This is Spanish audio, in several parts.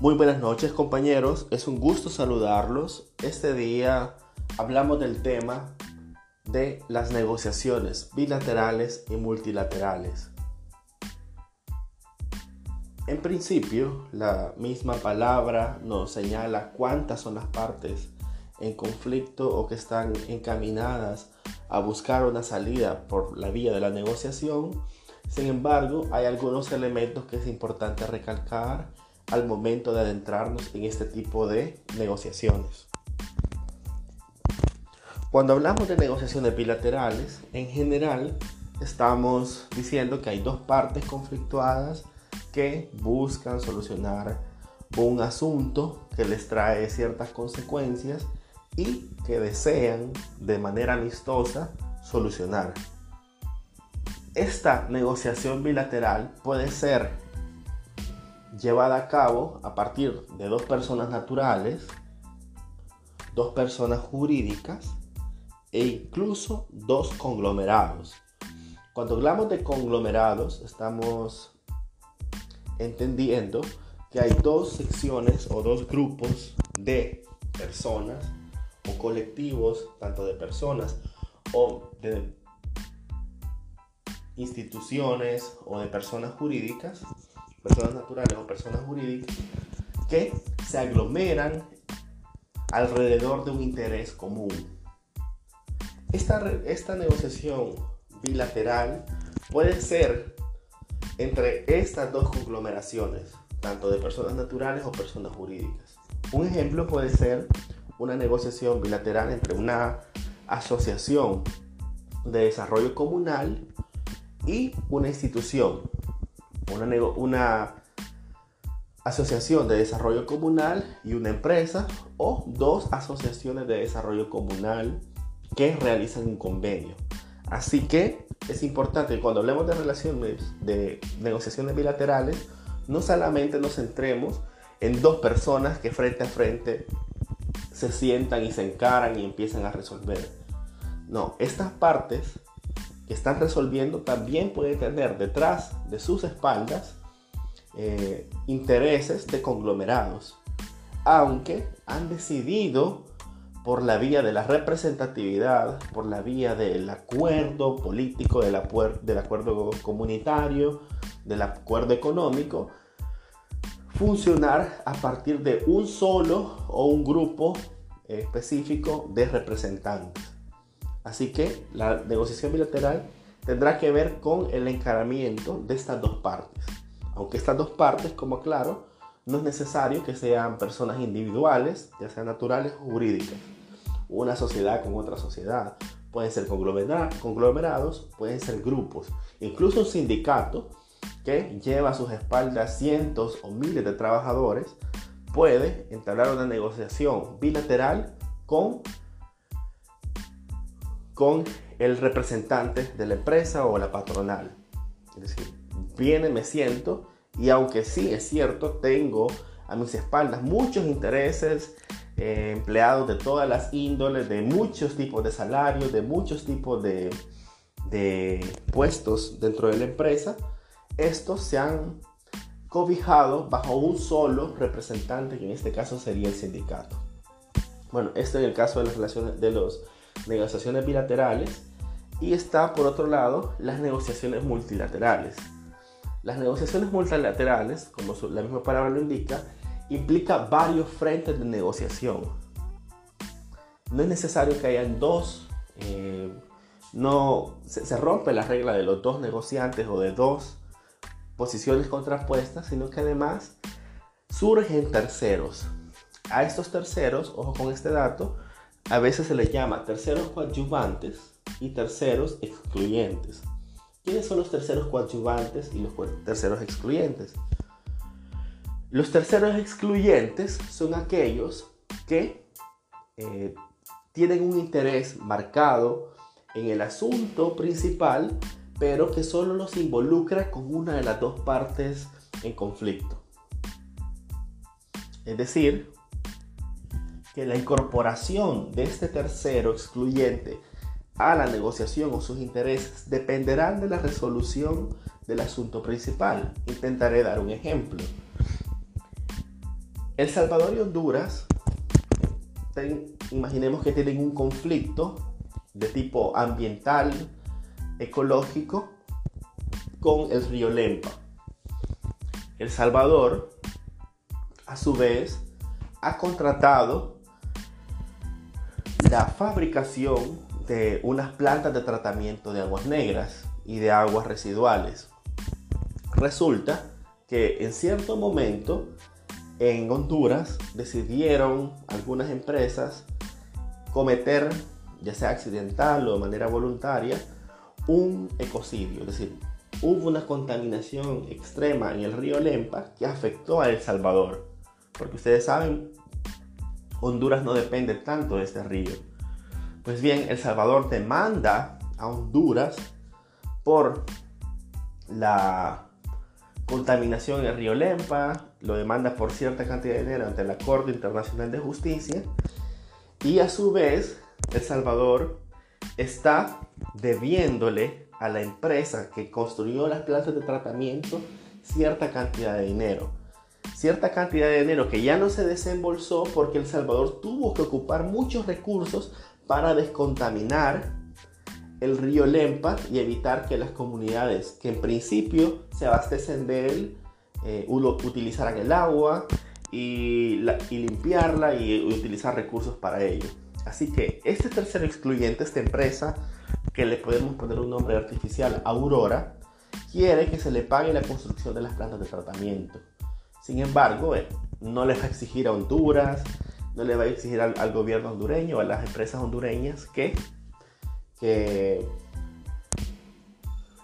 Muy buenas noches compañeros, es un gusto saludarlos. Este día hablamos del tema de las negociaciones bilaterales y multilaterales. En principio, la misma palabra nos señala cuántas son las partes en conflicto o que están encaminadas a buscar una salida por la vía de la negociación. Sin embargo, hay algunos elementos que es importante recalcar al momento de adentrarnos en este tipo de negociaciones. Cuando hablamos de negociaciones bilaterales, en general estamos diciendo que hay dos partes conflictuadas que buscan solucionar un asunto que les trae ciertas consecuencias y que desean de manera amistosa solucionar. Esta negociación bilateral puede ser llevada a cabo a partir de dos personas naturales, dos personas jurídicas e incluso dos conglomerados. Cuando hablamos de conglomerados estamos entendiendo que hay dos secciones o dos grupos de personas o colectivos, tanto de personas o de instituciones o de personas jurídicas, personas naturales o personas jurídicas, que se aglomeran alrededor de un interés común. Esta, esta negociación bilateral puede ser entre estas dos conglomeraciones, tanto de personas naturales o personas jurídicas. Un ejemplo puede ser una negociación bilateral entre una asociación de desarrollo comunal y una institución, una, una asociación de desarrollo comunal y una empresa o dos asociaciones de desarrollo comunal que realizan un convenio. Así que es importante cuando hablemos de relaciones de negociaciones bilaterales, no solamente nos centremos en dos personas que frente a frente se sientan y se encaran y empiezan a resolver. No, estas partes que están resolviendo también pueden tener detrás de sus espaldas eh, intereses de conglomerados, aunque han decidido por la vía de la representatividad, por la vía del acuerdo político, del, del acuerdo comunitario, del acuerdo económico, funcionar a partir de un solo o un grupo específico de representantes. Así que la negociación bilateral tendrá que ver con el encaramiento de estas dos partes. Aunque estas dos partes, como claro, no es necesario que sean personas individuales, ya sean naturales o jurídicas. Una sociedad con otra sociedad. Pueden ser conglomerados, pueden ser grupos. Incluso un sindicato que lleva a sus espaldas cientos o miles de trabajadores puede entablar una negociación bilateral con, con el representante de la empresa o la patronal. Es decir, viene, me siento y aunque sí es cierto, tengo a mis espaldas muchos intereses, eh, empleados de todas las índoles, de muchos tipos de salarios, de muchos tipos de, de puestos dentro de la empresa, estos se han cobijado bajo un solo representante, que en este caso sería el sindicato. Bueno, esto en el caso de las relaciones de las negociaciones bilaterales y está por otro lado las negociaciones multilaterales. Las negociaciones multilaterales, como la misma palabra lo indica, implica varios frentes de negociación. No es necesario que hayan dos, eh, no se, se rompe la regla de los dos negociantes o de dos posiciones contrapuestas, sino que además surgen terceros. A estos terceros, ojo con este dato, a veces se les llama terceros coadyuvantes y terceros excluyentes. ¿Quiénes son los terceros coadyuvantes y los terceros excluyentes? Los terceros excluyentes son aquellos que eh, tienen un interés marcado en el asunto principal pero que solo los involucra con una de las dos partes en conflicto. Es decir, que la incorporación de este tercero excluyente a la negociación o sus intereses dependerán de la resolución del asunto principal. Intentaré dar un ejemplo. El Salvador y Honduras, imaginemos que tienen un conflicto de tipo ambiental, ecológico, con el río Lempa. El Salvador, a su vez, ha contratado la fabricación de unas plantas de tratamiento de aguas negras y de aguas residuales. Resulta que en cierto momento en Honduras decidieron algunas empresas cometer, ya sea accidental o de manera voluntaria, un ecocidio, es decir, hubo una contaminación extrema en el río Lempa que afectó a El Salvador. Porque ustedes saben, Honduras no depende tanto de este río. Pues bien, El Salvador demanda a Honduras por la contaminación en el río Lempa, lo demanda por cierta cantidad de dinero ante la Corte Internacional de Justicia y a su vez El Salvador está debiéndole a la empresa que construyó las plantas de tratamiento cierta cantidad de dinero. Cierta cantidad de dinero que ya no se desembolsó porque El Salvador tuvo que ocupar muchos recursos para descontaminar el río Lempa y evitar que las comunidades que en principio se abastecen de él eh, utilizaran el agua y, y limpiarla y utilizar recursos para ello. Así que este tercer excluyente, esta empresa, que le podemos poner un nombre artificial, Aurora, quiere que se le pague la construcción de las plantas de tratamiento. Sin embargo, eh, no le va a exigir a Honduras, no le va a exigir al, gobierno hondureño, a las empresas hondureñas que, que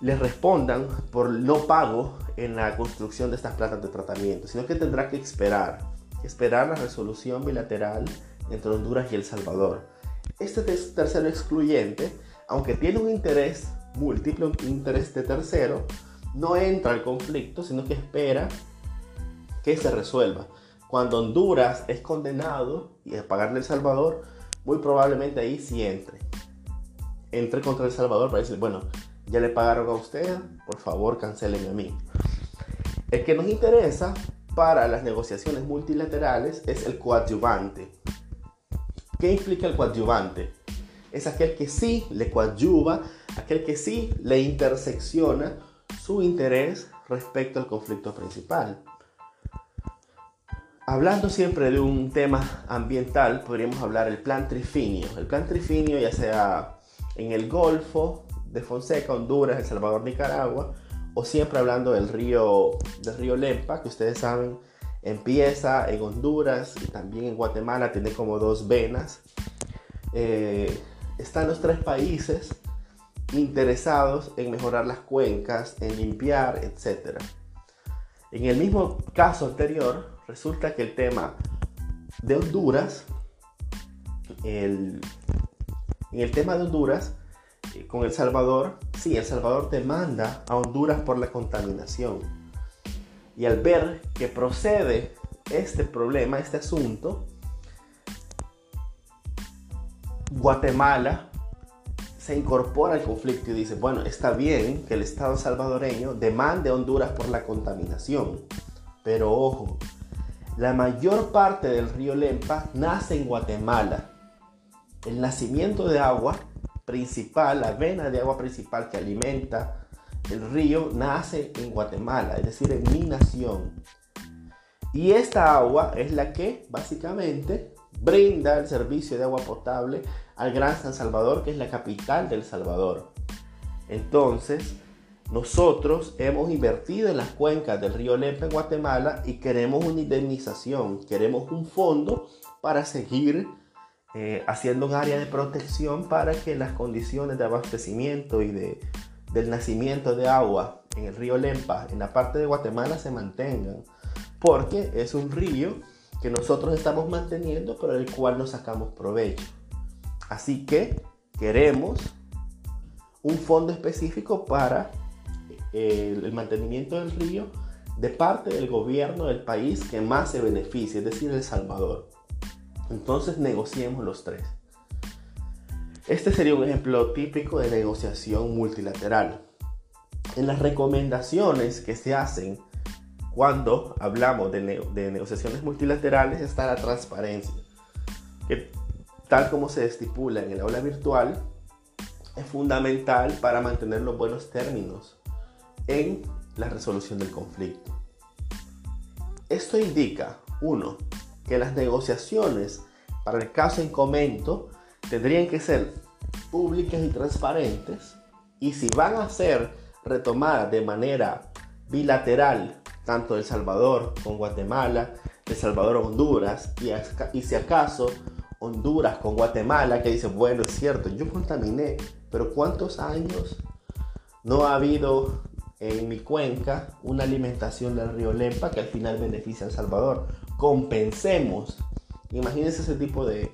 le respondan por no pago en la construcción de estas plantas de tratamiento, sino que tendrá que esperar, esperar la resolución bilateral entre Honduras y El Salvador. Este tercero excluyente, aunque tiene un interés múltiple, un interés de tercero, no entra al conflicto, sino que espera que se resuelva. Cuando Honduras es condenado y a pagarle El Salvador, muy probablemente ahí sí entre. Entre contra El Salvador para decir, bueno, ya le pagaron a usted, por favor cancelen a mí. El que nos interesa para las negociaciones multilaterales es el coadyuvante. ¿Qué implica el coadyuvante? Es aquel que sí le coadyuva, aquel que sí le intersecciona su interés respecto al conflicto principal. Hablando siempre de un tema ambiental, podríamos hablar del plan trifinio. El plan trifinio, ya sea en el Golfo de Fonseca, Honduras, El Salvador, Nicaragua, o siempre hablando del río, del río Lempa, que ustedes saben Empieza en Honduras y también en Guatemala, tiene como dos venas. Eh, están los tres países interesados en mejorar las cuencas, en limpiar, etc. En el mismo caso anterior, resulta que el tema de Honduras, en el tema de Honduras, eh, con El Salvador, sí, El Salvador demanda a Honduras por la contaminación. Y al ver que procede este problema, este asunto, Guatemala se incorpora al conflicto y dice, bueno, está bien que el Estado salvadoreño demande a Honduras por la contaminación, pero ojo, la mayor parte del río Lempa nace en Guatemala. El nacimiento de agua principal, la vena de agua principal que alimenta el río nace en Guatemala, es decir, en mi nación. Y esta agua es la que básicamente brinda el servicio de agua potable al Gran San Salvador, que es la capital del Salvador. Entonces, nosotros hemos invertido en las cuencas del río Lempa en Guatemala y queremos una indemnización, queremos un fondo para seguir eh, haciendo un área de protección para que las condiciones de abastecimiento y de del nacimiento de agua en el río Lempa, en la parte de Guatemala, se mantengan. Porque es un río que nosotros estamos manteniendo, pero del cual nos sacamos provecho. Así que queremos un fondo específico para el, mantenimiento del río de parte del gobierno del país que más se beneficie, es decir, El Salvador. Entonces negociemos los tres. Este sería un ejemplo típico de negociación multilateral. En las recomendaciones que se hacen cuando hablamos de negociaciones multilaterales está la transparencia, que tal como se estipula en el aula virtual, es fundamental para mantener los buenos términos en la resolución del conflicto. Esto indica, uno, que las negociaciones para el caso en comento tendrían que ser públicas y transparentes y si van a ser retomadas de manera bilateral, tanto El Salvador con Guatemala, El Salvador Honduras y, y si acaso Honduras con Guatemala, que dice, bueno, es cierto, yo contaminé, pero ¿cuántos años no ha habido en mi cuenca una alimentación del río Lempa que al final beneficia a El Salvador? Compensemos. Imagínense ese tipo de,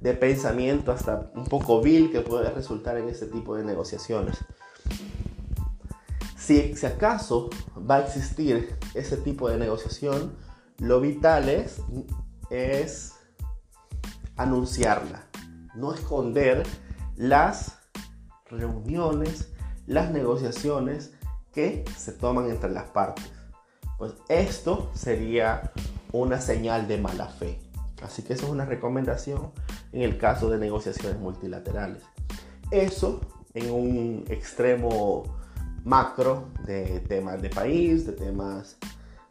de pensamiento hasta un poco vil que puede resultar en este tipo de negociaciones. Si, acaso va a existir ese tipo de negociación, lo vital es anunciarla, no esconder las reuniones, las negociaciones que se toman entre las partes. Pues esto sería una señal de mala fe. Así que eso es una recomendación en el caso de negociaciones multilaterales. Eso en un extremo macro de temas de país, de temas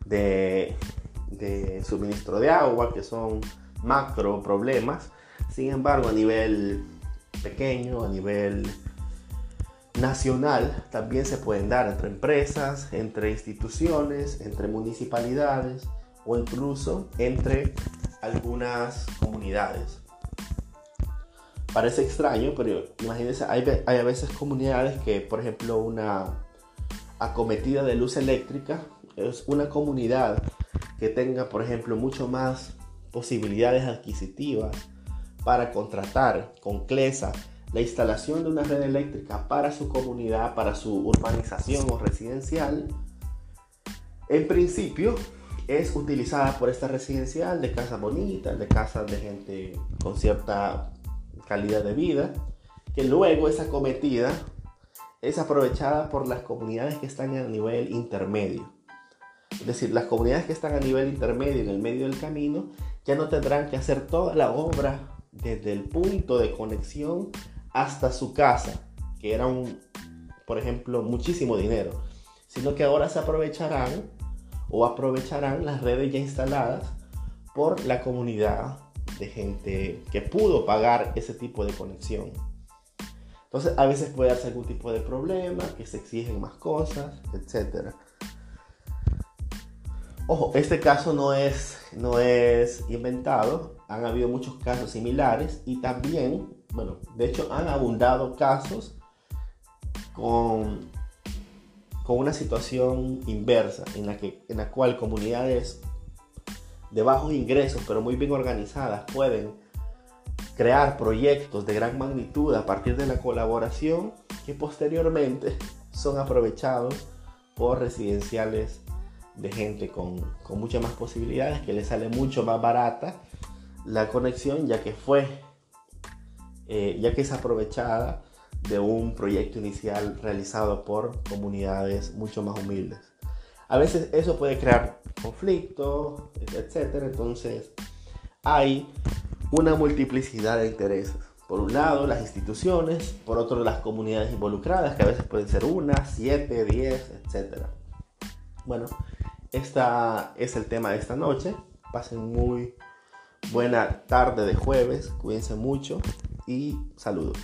de, de suministro de agua, que son macro problemas. Sin embargo, a nivel pequeño, a nivel nacional, también se pueden dar entre empresas, entre instituciones, entre municipalidades o incluso entre algunas comunidades. Parece extraño, pero imagínense, hay, hay a veces comunidades que, por ejemplo, una acometida de luz eléctrica es una comunidad que tenga, por ejemplo, mucho más posibilidades adquisitivas para contratar con CLESA la instalación de una red eléctrica para su comunidad, para su urbanización o residencial, en principio es utilizada por esta residencial de casas bonitas, de casas de gente con cierta calidad de vida, que luego esa cometida es aprovechada por las comunidades que están a nivel intermedio. Es decir, las comunidades que están a nivel intermedio en el medio del camino ya no tendrán que hacer toda la obra desde el punto de conexión hasta su casa, que era un, por ejemplo, muchísimo dinero, sino que ahora se aprovecharán o aprovecharán las redes ya instaladas por la comunidad de gente que pudo pagar ese tipo de conexión. Entonces a veces puede darse algún tipo de problema, que se exigen más cosas, etc. Ojo, este caso no es, no es inventado, han habido muchos casos similares y también, bueno, de hecho han abundado casos con, con una situación inversa, en la, que, en la cual comunidades de bajos ingresos, pero muy bien organizadas, pueden crear proyectos de gran magnitud a partir de la colaboración que posteriormente son aprovechados por residenciales de gente con, con muchas más posibilidades, que le sale mucho más barata la conexión, ya que fue, eh, ya que es aprovechada de un proyecto inicial realizado por comunidades mucho más humildes. A veces eso puede crear conflictos, etcétera. Entonces, hay una multiplicidad de intereses. Por un lado, las instituciones, por otro, las comunidades involucradas, que a veces pueden ser una, siete, diez, etcétera. Bueno, este es el tema de esta noche. Pasen muy buena tarde de jueves. Cuídense mucho y saludos.